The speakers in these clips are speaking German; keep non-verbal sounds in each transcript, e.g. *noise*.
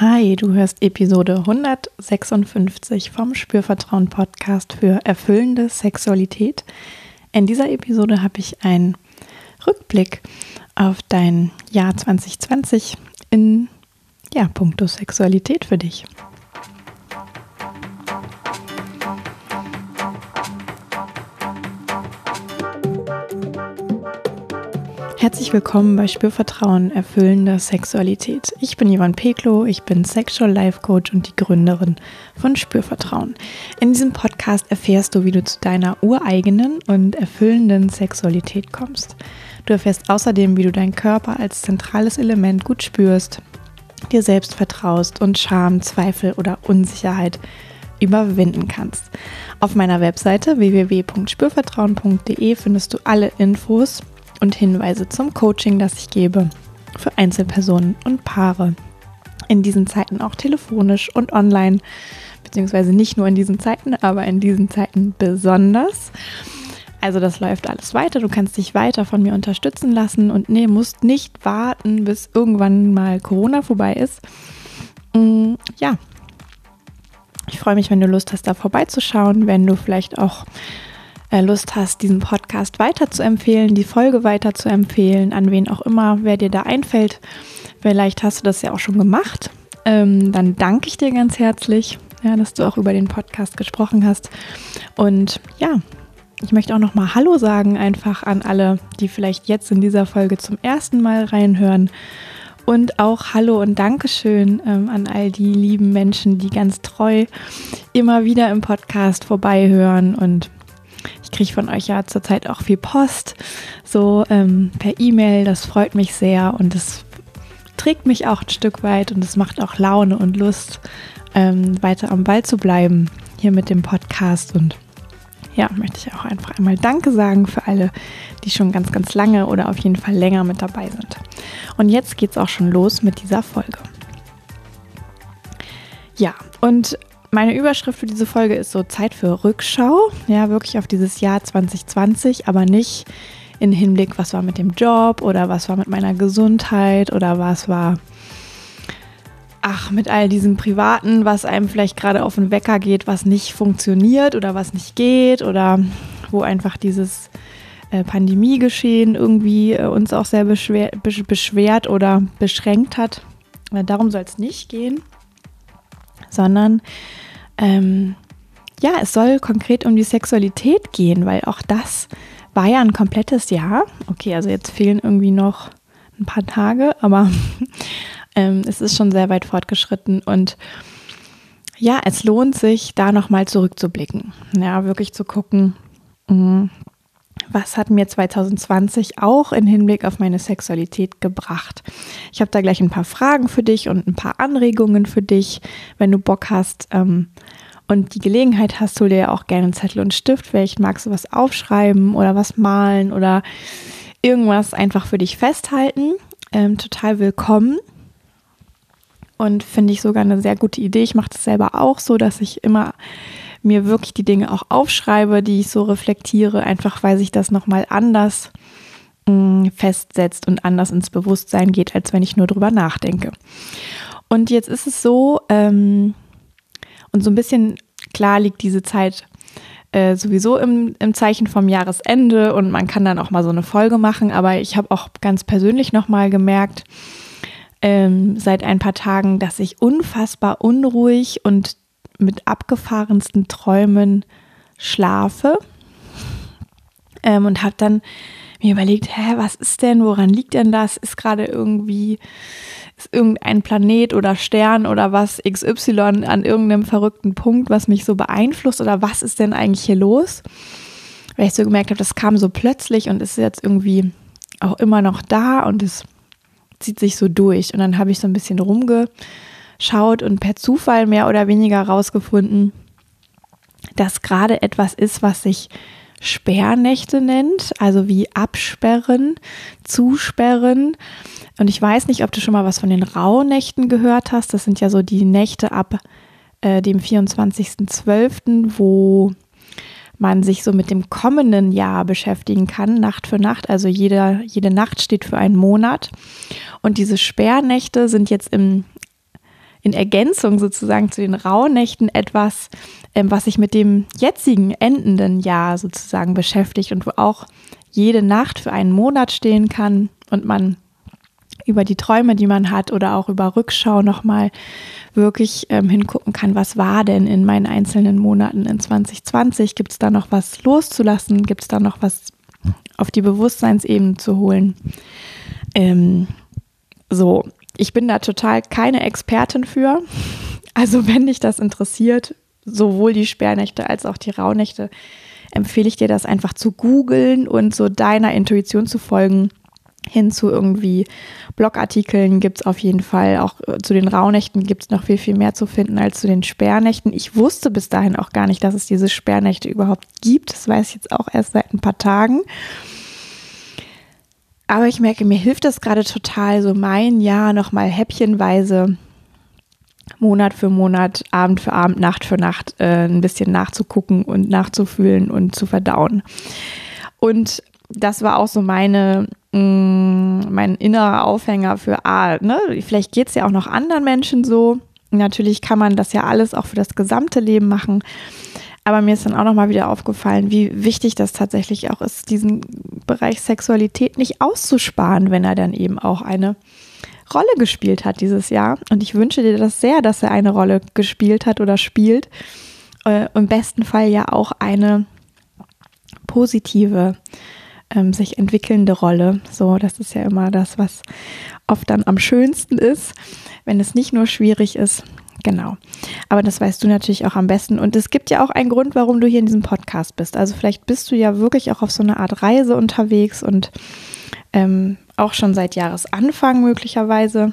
Hi, du hörst Episode 156 vom Spürvertrauen Podcast für erfüllende Sexualität. In dieser Episode habe ich einen Rückblick auf dein Jahr 2020 in ja, puncto Sexualität für dich. Herzlich willkommen bei Spürvertrauen erfüllender Sexualität. Ich bin Ivan Peklo, ich bin Sexual Life Coach und die Gründerin von Spürvertrauen. In diesem Podcast erfährst du, wie du zu deiner ureigenen und erfüllenden Sexualität kommst. Du erfährst außerdem, wie du deinen Körper als zentrales Element gut spürst, dir selbst vertraust und Scham, Zweifel oder Unsicherheit überwinden kannst. Auf meiner Webseite www.spürvertrauen.de findest du alle Infos und Hinweise zum Coaching, das ich gebe für Einzelpersonen und Paare. In diesen Zeiten auch telefonisch und online, beziehungsweise nicht nur in diesen Zeiten, aber in diesen Zeiten besonders. Also das läuft alles weiter. Du kannst dich weiter von mir unterstützen lassen und nee, musst nicht warten, bis irgendwann mal Corona vorbei ist. Mm, ja, ich freue mich, wenn du Lust hast, da vorbeizuschauen, wenn du vielleicht auch Lust hast, diesen Podcast weiter zu empfehlen, die Folge weiter zu empfehlen, an wen auch immer, wer dir da einfällt. Vielleicht hast du das ja auch schon gemacht. Ähm, dann danke ich dir ganz herzlich, ja, dass du auch über den Podcast gesprochen hast. Und ja, ich möchte auch noch mal Hallo sagen, einfach an alle, die vielleicht jetzt in dieser Folge zum ersten Mal reinhören. Und auch Hallo und Dankeschön ähm, an all die lieben Menschen, die ganz treu immer wieder im Podcast vorbeihören und ich kriege von euch ja zurzeit auch viel Post, so ähm, per E-Mail. Das freut mich sehr und es trägt mich auch ein Stück weit und es macht auch Laune und Lust, ähm, weiter am Ball zu bleiben hier mit dem Podcast. Und ja, möchte ich auch einfach einmal Danke sagen für alle, die schon ganz, ganz lange oder auf jeden Fall länger mit dabei sind. Und jetzt geht es auch schon los mit dieser Folge. Ja, und meine Überschrift für diese Folge ist so Zeit für Rückschau. Ja, wirklich auf dieses Jahr 2020, aber nicht in Hinblick, was war mit dem Job oder was war mit meiner Gesundheit oder was war, ach, mit all diesem Privaten, was einem vielleicht gerade auf den Wecker geht, was nicht funktioniert oder was nicht geht oder wo einfach dieses äh, Pandemiegeschehen irgendwie äh, uns auch sehr beschwer, beschwert oder beschränkt hat. Äh, darum soll es nicht gehen sondern ähm, ja, es soll konkret um die Sexualität gehen, weil auch das war ja ein komplettes Jahr. Okay, also jetzt fehlen irgendwie noch ein paar Tage, aber *laughs* ähm, es ist schon sehr weit fortgeschritten und ja, es lohnt sich, da nochmal zurückzublicken. Ja, wirklich zu gucken, mh, mm, was hat mir 2020 auch in Hinblick auf meine Sexualität gebracht? Ich habe da gleich ein paar Fragen für dich und ein paar Anregungen für dich, wenn du Bock hast ähm, und die Gelegenheit hast, hol dir ja auch gerne einen Zettel und Stift. Vielleicht magst du was aufschreiben oder was malen oder irgendwas einfach für dich festhalten. Ähm, total willkommen und finde ich sogar eine sehr gute Idee. Ich mache das selber auch so, dass ich immer mir wirklich die Dinge auch aufschreibe, die ich so reflektiere, einfach weil sich das nochmal anders mh, mm, festsetzt und anders ins Bewusstsein geht, als wenn ich nur drüber nachdenke. Und jetzt ist es so, ähm, und so ein bisschen klar liegt diese Zeit äh, sowieso im, im Zeichen vom Jahresende und man kann dann auch mal so eine Folge machen, aber ich habe auch ganz persönlich nochmal gemerkt, ähm, seit ein paar Tagen, dass ich unfassbar unruhig und mit abgefahrensten Träumen schlafe ähm, und habe dann mir überlegt, hä, was ist denn, woran liegt denn das? Ist gerade irgendwie, ist irgendein Planet oder Stern oder was XY an irgendeinem verrückten Punkt, was mich so beeinflusst oder was ist denn eigentlich hier los? Weil ich so gemerkt habe, das kam so plötzlich und ist jetzt irgendwie auch immer noch da und es zieht sich so durch. Und dann habe ich so ein bisschen rumge schaut und per Zufall mehr oder weniger rausgefunden, dass gerade etwas ist, was sich Sperrnächte nennt, also wie absperren, zusperren. Und ich weiß nicht, ob du schon mal was von den Rauhnächten gehört hast. Das sind ja so die Nächte ab äh, dem 24.12., wo man sich so mit dem kommenden Jahr beschäftigen kann, Nacht für Nacht. Also jede, jede Nacht steht für einen Monat. Und diese Sperrnächte sind jetzt im in Ergänzung sozusagen zu den Rauhnächten etwas, ähm, was sich mit dem jetzigen endenden Jahr sozusagen beschäftigt und wo auch jede Nacht für einen Monat stehen kann und man über die Träume, die man hat oder auch über Rückschau nochmal wirklich ähm, hingucken kann, was war denn in meinen einzelnen Monaten in 2020? Gibt es da noch was loszulassen? Gibt es da noch was auf die Bewusstseinsebene zu holen? Ähm, so, ich bin da total keine Expertin für. Also wenn dich das interessiert, sowohl die Sperrnächte als auch die Rauhnächte, empfehle ich dir das einfach zu googeln und so deiner Intuition zu folgen hin zu irgendwie Blogartikeln gibt es auf jeden Fall. Auch äh, zu den Rauhnächten gibt es noch viel, viel mehr zu finden als zu den Sperrnächten. Ich wusste bis dahin auch gar nicht, dass es diese Sperrnächte überhaupt gibt. Das weiß ich jetzt auch erst seit ein paar Tagen. Aber ich merke, mir hilft das gerade total, so mein Jahr nochmal häppchenweise Monat für Monat, Abend für Abend, Nacht für Nacht äh, ein bisschen nachzugucken und nachzufühlen und zu verdauen. Und das war auch so meine mh, mm, mein innerer Aufhänger für, ah, ne, vielleicht geht es ja auch noch anderen Menschen so. Natürlich kann man das ja alles auch für das gesamte Leben machen. Aber mir ist dann auch nochmal wieder aufgefallen, wie wichtig das tatsächlich auch ist, diesen Bereich Sexualität nicht auszusparen, wenn er dann eben auch eine Rolle gespielt hat dieses Jahr. Und ich wünsche dir das sehr, dass er eine Rolle gespielt hat oder spielt. Äh, Im besten Fall ja auch eine positive ähm, sich entwickelnde Rolle. So, das ist ja immer das, was oft dann am schönsten ist, wenn es nicht nur schwierig ist. Genau. Aber das weißt du natürlich auch am besten. Und es gibt ja auch einen Grund, warum du hier in diesem Podcast bist. Also vielleicht bist du ja wirklich auch auf so eine Art Reise unterwegs und ähm, auch schon seit Jahresanfang möglicherweise,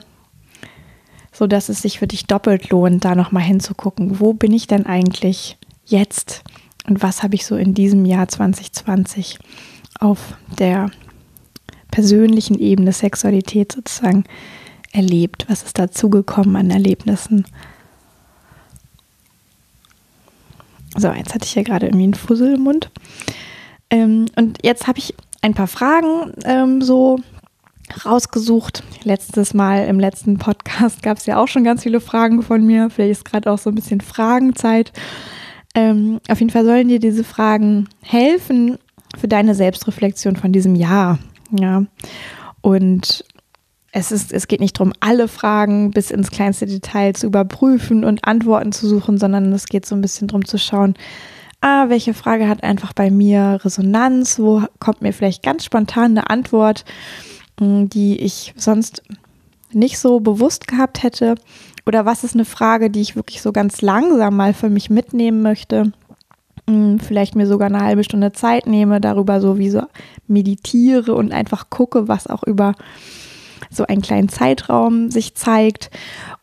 so dass es sich für dich doppelt lohnt, da nochmal hinzugucken. Wo bin ich denn eigentlich jetzt? Und was habe ich so in diesem Jahr 2020 auf der persönlichen Ebene Sexualität sozusagen erlebt? Was ist dazugekommen an Erlebnissen? So, jetzt hatte ich hier gerade irgendwie einen Fussel im Mund. Ähm, und jetzt habe ich ein paar Fragen ähm, so rausgesucht. Letztes Mal im letzten Podcast *laughs* gab es ja auch schon ganz viele Fragen von mir. Vielleicht ist gerade auch so ein bisschen Fragenzeit. Ähm, auf jeden Fall sollen dir diese Fragen helfen, für deine Selbstreflexion von diesem Jahr. Ja. Und es, ist, es geht nicht darum, alle Fragen bis ins kleinste Detail zu überprüfen und Antworten zu suchen, sondern es geht so ein bisschen darum zu schauen, ah, welche Frage hat einfach bei mir Resonanz, wo kommt mir vielleicht ganz spontan eine Antwort, hm, die ich sonst nicht so bewusst gehabt hätte. Oder was ist eine Frage, die ich wirklich so ganz langsam mal für mich mitnehmen möchte vielleicht mir sogar eine halbe Stunde Zeit nehme, darüber so wie so meditiere und einfach gucke, was auch über so einen kleinen Zeitraum sich zeigt.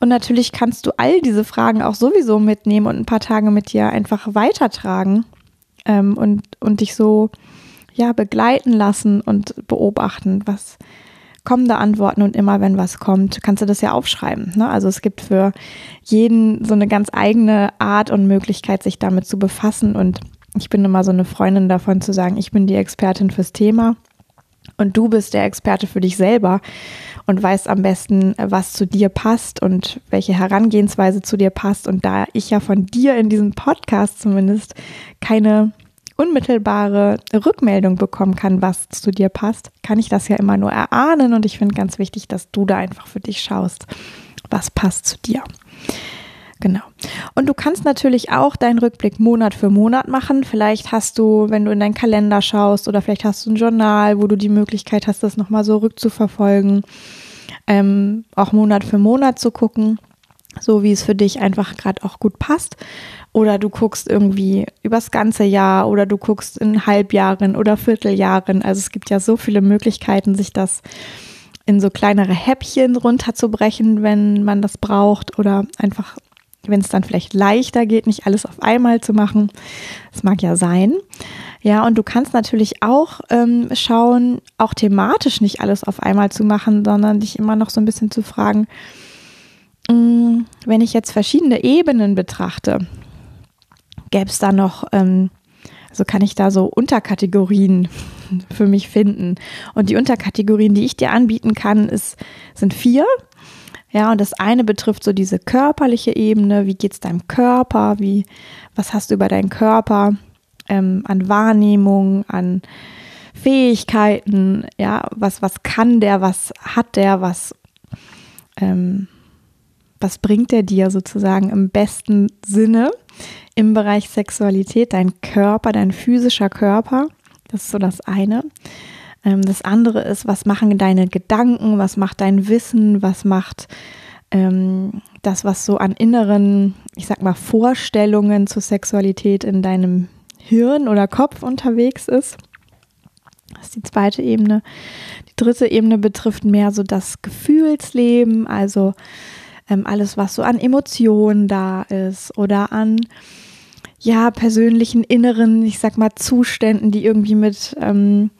Und natürlich kannst du all diese Fragen auch sowieso mitnehmen und ein paar Tage mit dir einfach weitertragen ähm, und, und dich so ja begleiten lassen und beobachten, was kommende Antworten und immer wenn was kommt, kannst du das ja aufschreiben. Ne? Also es gibt für jeden so eine ganz eigene Art und Möglichkeit, sich damit zu befassen. Und ich bin immer so eine Freundin davon zu sagen, ich bin die Expertin fürs Thema und du bist der Experte für dich selber und weißt am besten, was zu dir passt und welche Herangehensweise zu dir passt. Und da ich ja von dir in diesem Podcast zumindest keine unmittelbare Rückmeldung bekommen kann, was zu dir passt, kann ich das ja immer nur erahnen und ich finde ganz wichtig, dass du da einfach für dich schaust, was passt zu dir. Genau. Und du kannst natürlich auch deinen Rückblick Monat für Monat machen. Vielleicht hast du, wenn du in deinen Kalender schaust oder vielleicht hast du ein Journal, wo du die Möglichkeit hast, das nochmal so rückzuverfolgen, ähm, auch Monat für Monat zu gucken, so wie es für dich einfach gerade auch gut passt. Oder du guckst irgendwie übers ganze Jahr oder du guckst in Halbjahren oder Vierteljahren. Also es gibt ja so viele Möglichkeiten, sich das in so kleinere Häppchen runterzubrechen, wenn man das braucht oder einfach, wenn es dann vielleicht leichter geht, nicht alles auf einmal zu machen. Das mag ja sein. Ja, und du kannst natürlich auch ähm, schauen, auch thematisch nicht alles auf einmal zu machen, sondern dich immer noch so ein bisschen zu fragen, mh, mm, wenn ich jetzt verschiedene Ebenen betrachte, gäbe es da noch, ähm, also kann ich da so Unterkategorien *laughs* für mich finden. Und die Unterkategorien, die ich dir anbieten kann, ist, sind vier. Ja, und das eine betrifft so diese körperliche Ebene, wie geht es deinem Körper, wie, was hast du über deinen Körper ähm, an Wahrnehmung, an Fähigkeiten, ja, was, was kann der, was hat der, was, ähm, was bringt er dir sozusagen im besten Sinne im Bereich Sexualität, dein Körper, dein physischer Körper, das ist so das eine. Ähm, das andere ist, was machen deine Gedanken, was macht dein Wissen, was macht ähm, das, was so an inneren, ich sag mal, Vorstellungen zur Sexualität in deinem Hirn oder Kopf unterwegs ist. Das ist die zweite Ebene. Die dritte Ebene betrifft mehr so das Gefühlsleben, also ähm, alles, was so an Emotionen da ist oder an ja persönlichen inneren, ich sag mal Zuständen, die irgendwie mit ähm,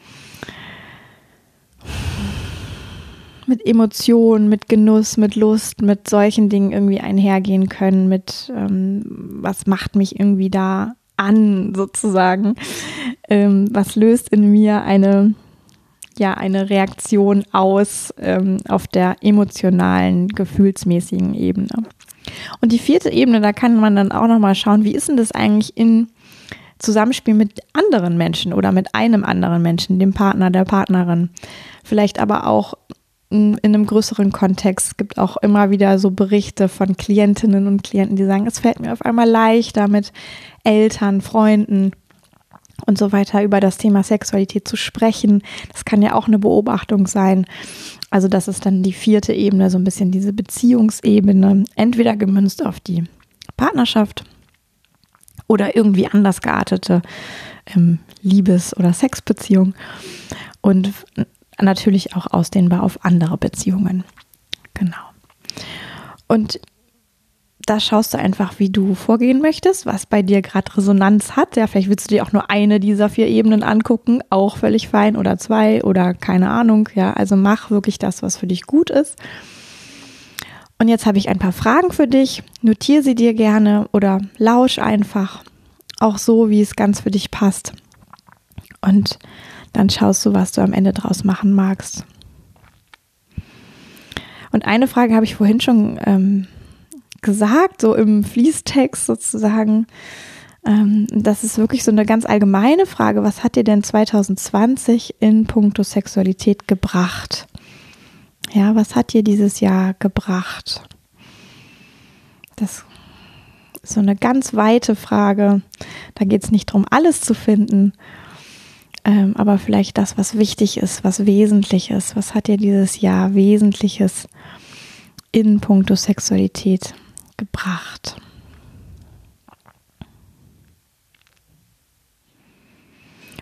mit Emotionen, mit Genuss, mit Lust, mit solchen Dingen irgendwie einhergehen können, mit ähm, was macht mich irgendwie da an, sozusagen. Ähm, was löst in mir eine, ja, eine Reaktion aus ähm, auf der emotionalen, gefühlsmäßigen Ebene. Und die vierte Ebene, da kann man dann auch nochmal schauen, wie ist denn das eigentlich in Zusammenspiel mit anderen Menschen oder mit einem anderen Menschen, dem Partner, der Partnerin. Vielleicht aber auch in einem größeren Kontext. Es gibt auch immer wieder so Berichte von Klientinnen und Klienten, die sagen, es fällt mir auf einmal leichter mit Eltern, Freunden und so weiter über das Thema Sexualität zu sprechen. Das kann ja auch eine Beobachtung sein. Also das ist dann die vierte Ebene, so ein bisschen diese Beziehungsebene, entweder gemünzt auf die Partnerschaft oder irgendwie anders geartete ähm, Liebes- oder Sexbeziehung. Und natürlich auch ausdehnbar auf andere Beziehungen. Genau. Und da schaust du einfach, wie du vorgehen möchtest, was bei dir gerade Resonanz hat. Ja, vielleicht willst du dir auch nur eine dieser vier Ebenen angucken, auch völlig fein oder zwei oder keine Ahnung. Ja, also mach wirklich das, was für dich gut ist. Und jetzt habe ich ein paar Fragen für dich. Notiere sie dir gerne oder lausch einfach. Auch so, wie es ganz für dich passt. Und dann schaust du, was du am Ende draus machen magst. Und eine Frage habe ich vorhin schon ähm, gesagt, so im Fließtext sozusagen. Ähm, das ist wirklich so eine ganz allgemeine Frage. Was hat dir denn 2020 in puncto Sexualität gebracht? Ja, was hat dir dieses Jahr gebracht? Das ist so eine ganz weite Frage. Da geht es nicht darum, alles zu finden, ähm, aber vielleicht das, was wichtig ist, was wesentlich ist. Was hat dir dieses Jahr Wesentliches in puncto Sexualität gebracht?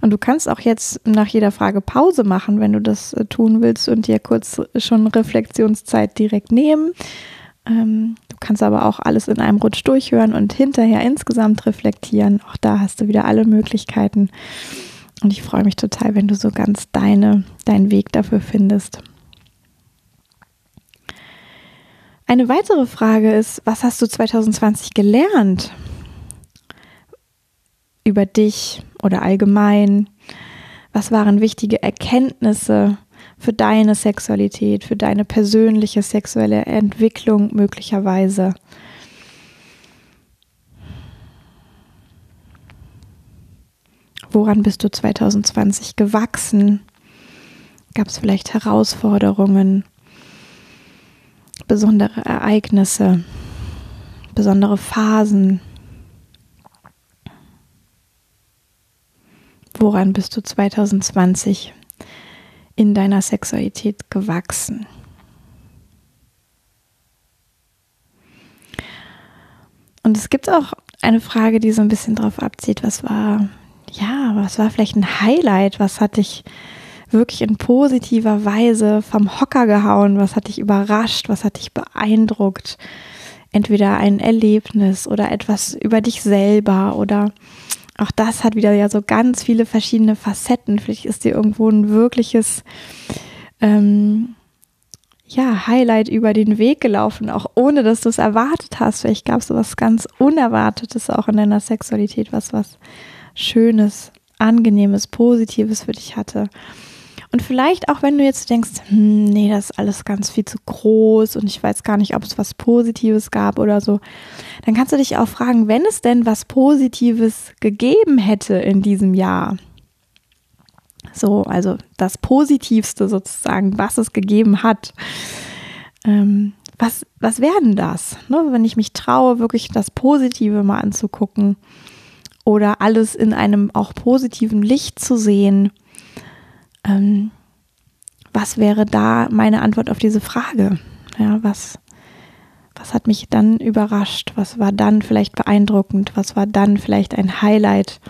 Und du kannst auch jetzt nach jeder Frage Pause machen, wenn du das äh, tun willst und dir kurz schon Reflexionszeit direkt nehmen. Ähm, du kannst aber auch alles in einem Rutsch durchhören und hinterher insgesamt reflektieren. Auch da hast du wieder alle Möglichkeiten. Und ich freue mich total, wenn du so ganz deine, deinen Weg dafür findest. Eine weitere Frage ist, was hast du 2020 gelernt? Über dich oder allgemein? Was waren wichtige Erkenntnisse für deine Sexualität, für deine persönliche sexuelle Entwicklung möglicherweise? Woran bist du 2020 gewachsen? Gab es vielleicht Herausforderungen, besondere Ereignisse, besondere Phasen? Woran bist du 2020 in deiner Sexualität gewachsen? Und es gibt auch eine Frage, die so ein bisschen darauf abzieht, was war ja, was war vielleicht ein Highlight? Was hat dich wirklich in positiver Weise vom Hocker gehauen? Was hat dich überrascht? Was hat dich beeindruckt? Entweder ein Erlebnis oder etwas über dich selber oder auch das hat wieder ja so ganz viele verschiedene Facetten. Vielleicht ist dir irgendwo ein wirkliches ähm, ja, Highlight über den Weg gelaufen, auch ohne dass du es erwartet hast. Vielleicht gab es was ganz Unerwartetes auch in deiner Sexualität, was was Schönes, Angenehmes, Positives für dich hatte. Und vielleicht auch, wenn du jetzt denkst, hm, nee, das ist alles ganz viel zu groß und ich weiß gar nicht, ob es was Positives gab oder so, dann kannst du dich auch fragen, wenn es denn was Positives gegeben hätte in diesem Jahr, so, also das Positivste sozusagen, was es gegeben hat, ähm, was, was werden das? Ne? Wenn ich mich traue, wirklich das Positive mal anzugucken oder alles in einem auch positiven Licht zu sehen, ähm, was wäre da meine Antwort auf diese Frage? Ja, was, was hat mich dann überrascht? Was war dann vielleicht beeindruckend? Was war dann vielleicht ein Highlight?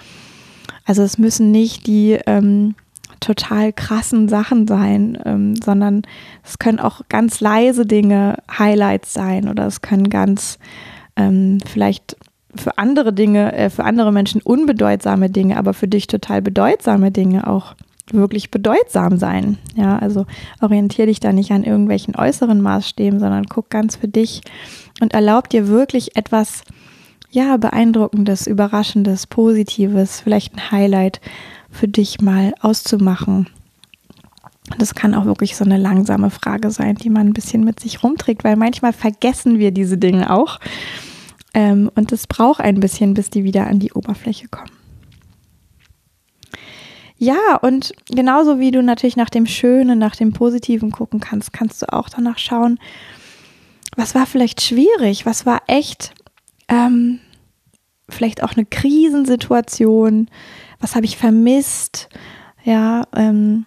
Also es müssen nicht die ähm, total krassen Sachen sein, ähm, sondern es können auch ganz leise Dinge Highlights sein oder es können ganz ähm, vielleicht für andere Dinge, äh, für andere Menschen unbedeutsame Dinge, aber für dich total bedeutsame Dinge auch wirklich bedeutsam sein. Ja, also orientiere dich da nicht an irgendwelchen äußeren Maßstäben, sondern guck ganz für dich und erlaub dir wirklich etwas, ja, beeindruckendes, überraschendes, positives, vielleicht ein Highlight für dich mal auszumachen. Das kann auch wirklich so eine langsame Frage sein, die man ein bisschen mit sich rumträgt, weil manchmal vergessen wir diese Dinge auch. Ähm, und es braucht ein bisschen, bis die wieder an die Oberfläche kommen. Ja, und genauso wie du natürlich nach dem Schönen, nach dem Positiven gucken kannst, kannst du auch danach schauen, was war vielleicht schwierig, was war echt ähm, vielleicht auch eine Krisensituation, was habe ich vermisst, ja, ähm,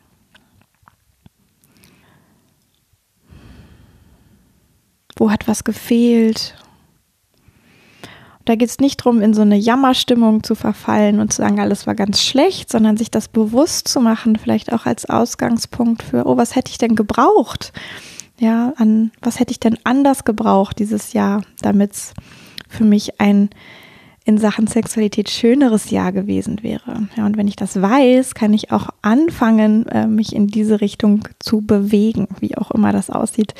wo hat was gefehlt. Da geht es nicht darum, in so eine Jammerstimmung zu verfallen und zu sagen, alles war ganz schlecht, sondern sich das bewusst zu machen, vielleicht auch als Ausgangspunkt für, oh, was hätte ich denn gebraucht? Ja, an was hätte ich denn anders gebraucht dieses Jahr, damit es für mich ein in Sachen Sexualität schöneres Jahr gewesen wäre. Ja, und wenn ich das weiß, kann ich auch anfangen, äh, mich in diese Richtung zu bewegen. Wie auch immer das aussieht,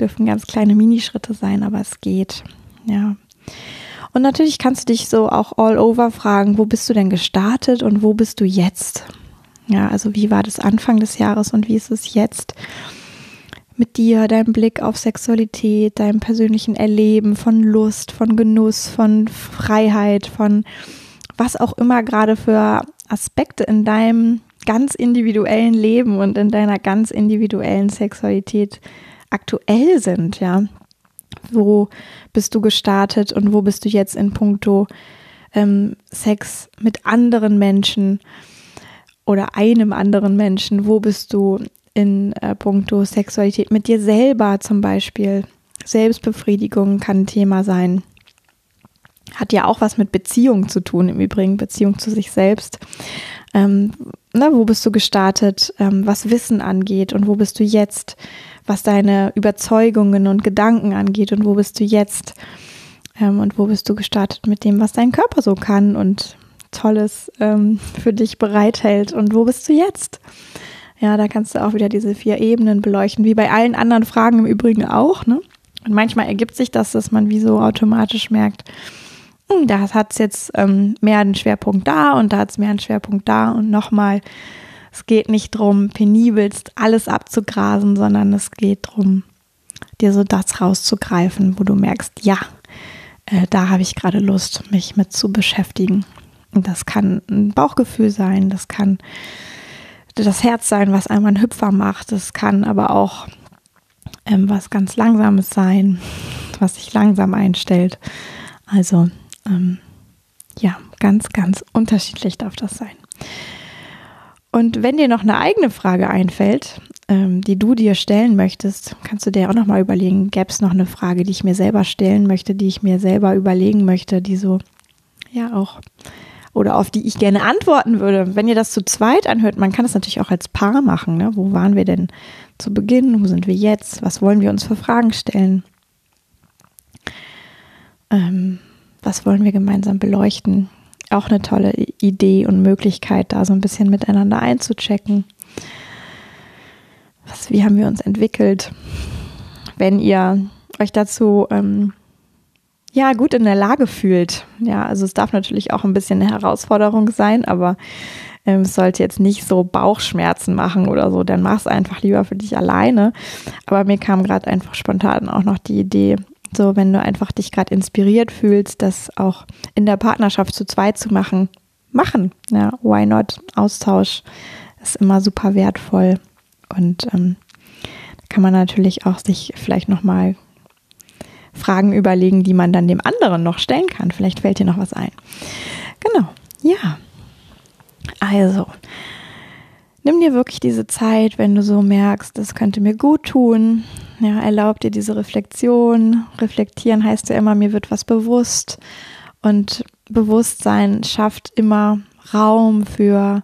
dürfen ganz kleine Minischritte sein, aber es geht. Ja. Und natürlich kannst du dich so auch all over fragen, wo bist du denn gestartet und wo bist du jetzt? Ja, also wie war das Anfang des Jahres und wie ist es jetzt? mit dir, deinem Blick auf Sexualität, deinem persönlichen Erleben von Lust, von Genuss, von Freiheit, von was auch immer gerade für Aspekte in deinem ganz individuellen Leben und in deiner ganz individuellen Sexualität aktuell sind, ja. Wo bist du gestartet und wo bist du jetzt in puncto ähm, Sex mit anderen Menschen oder einem anderen Menschen? Wo bist du in äh, puncto Sexualität mit dir selber zum Beispiel. Selbstbefriedigung kann ein Thema sein. Hat ja auch was mit Beziehung zu tun, im Übrigen Beziehung zu sich selbst. Ähm, na, wo bist du gestartet, ähm, was Wissen angeht und wo bist du jetzt, was deine Überzeugungen und Gedanken angeht und wo bist du jetzt ähm, und wo bist du gestartet mit dem, was dein Körper so kann und Tolles ähm, für dich bereithält und wo bist du jetzt? Ja, da kannst du auch wieder diese vier Ebenen beleuchten, wie bei allen anderen Fragen im Übrigen auch. Ne? Und manchmal ergibt sich das, dass man wie so automatisch merkt, hm, da hat es jetzt ähm, mehr einen Schwerpunkt da und da hat es mehr einen Schwerpunkt da und nochmal, es geht nicht darum, penibelst alles abzugrasen, sondern es geht darum, dir so das rauszugreifen, wo du merkst, ja, äh, da habe ich gerade Lust, mich mit zu beschäftigen. Und das kann ein Bauchgefühl sein, das kann das Herz sein, was einmal einen Hüpfer macht. Es kann aber auch ähm, was ganz Langsames sein, was sich langsam einstellt. Also ähm, ja, ganz, ganz unterschiedlich darf das sein. Und wenn dir noch eine eigene Frage einfällt, ähm, die du dir stellen möchtest, kannst du dir auch noch mal überlegen, gäbe es noch eine Frage, die ich mir selber stellen möchte, die ich mir selber überlegen möchte, die so ja auch oder auf die ich gerne antworten würde. Wenn ihr das zu zweit anhört, man kann das natürlich auch als Paar machen. Ne? Wo waren wir denn zu Beginn? Wo sind wir jetzt? Was wollen wir uns für Fragen stellen? Ähm, was wollen wir gemeinsam beleuchten? Auch eine tolle Idee und Möglichkeit, da so ein bisschen miteinander einzuchecken. Was, wie haben wir uns entwickelt? Wenn ihr euch dazu ähm, ja gut in der Lage fühlt. Ja, also es darf natürlich auch ein bisschen eine Herausforderung sein, aber ähm, es sollte jetzt nicht so Bauchschmerzen machen oder so, dann mach es einfach lieber für dich alleine. Aber mir kam gerade einfach spontan auch noch die Idee, so wenn du einfach dich gerade inspiriert fühlst, das auch in der Partnerschaft zu zweit zu machen, machen. Ja, why not? Austausch ist immer super wertvoll und ähm, kann man natürlich auch sich vielleicht nochmal Fragen überlegen, die man dann dem anderen noch stellen kann. Vielleicht fällt dir noch was ein. Genau, ja. Also, nimm dir wirklich diese Zeit, wenn du so merkst, das könnte mir gut tun. Ja, erlaub dir diese Reflexion. Reflektieren heißt ja immer, mir wird was bewusst. Und Bewusstsein schafft immer Raum für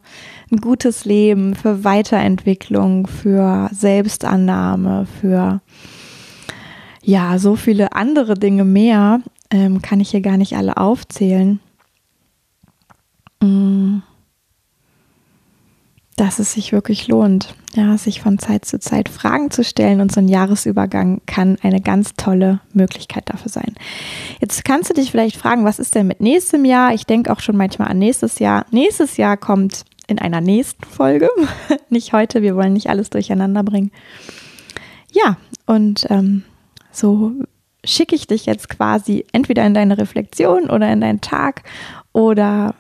ein gutes Leben, für Weiterentwicklung, für Selbstannahme, für ja, so viele andere Dinge mehr, ähm, kann ich hier gar nicht alle aufzählen. Mm. Dass es sich wirklich lohnt, ja, sich von Zeit zu Zeit Fragen zu stellen und so ein Jahresübergang kann eine ganz tolle Möglichkeit dafür sein. Jetzt kannst du dich vielleicht fragen, was ist denn mit nächstem Jahr? Ich denke auch schon manchmal an nächstes Jahr. Nächstes Jahr kommt in einer nächsten Folge, *laughs* nicht heute, wir wollen nicht alles durcheinander bringen. Ja, und ähm, so schicke ich dich jetzt quasi entweder in deine Reflexion oder in deinen Tag oder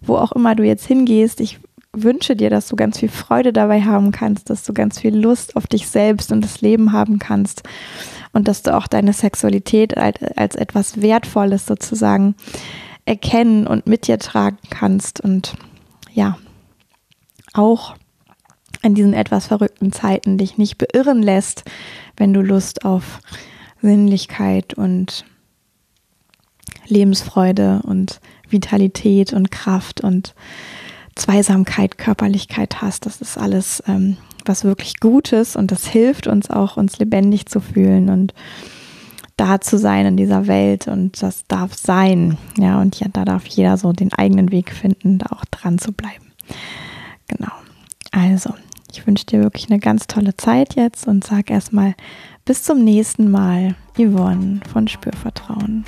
wo auch immer du jetzt hingehst. Ich wünsche dir, dass du ganz viel Freude dabei haben kannst, dass du ganz viel Lust auf dich selbst und das Leben haben kannst und dass du auch deine Sexualität als, etwas Wertvolles sozusagen erkennen und mit dir tragen kannst und ja, auch in diesen etwas verrückten Zeiten dich nicht beirren lässt, wenn du Lust auf Sinnlichkeit und Lebensfreude und Vitalität und Kraft und Zweisamkeit, Körperlichkeit hast. Das ist alles ähm, was wirklich Gutes und das hilft uns auch, uns lebendig zu fühlen und da zu sein in dieser Welt und das darf sein. Ja, und ja, da darf jeder so den eigenen Weg finden, da auch dran zu bleiben. Genau. Also, ich wünsche dir wirklich eine ganz tolle Zeit jetzt und sag erstmal bis zum nächsten Mal, Yvonne von Spürvertrauen.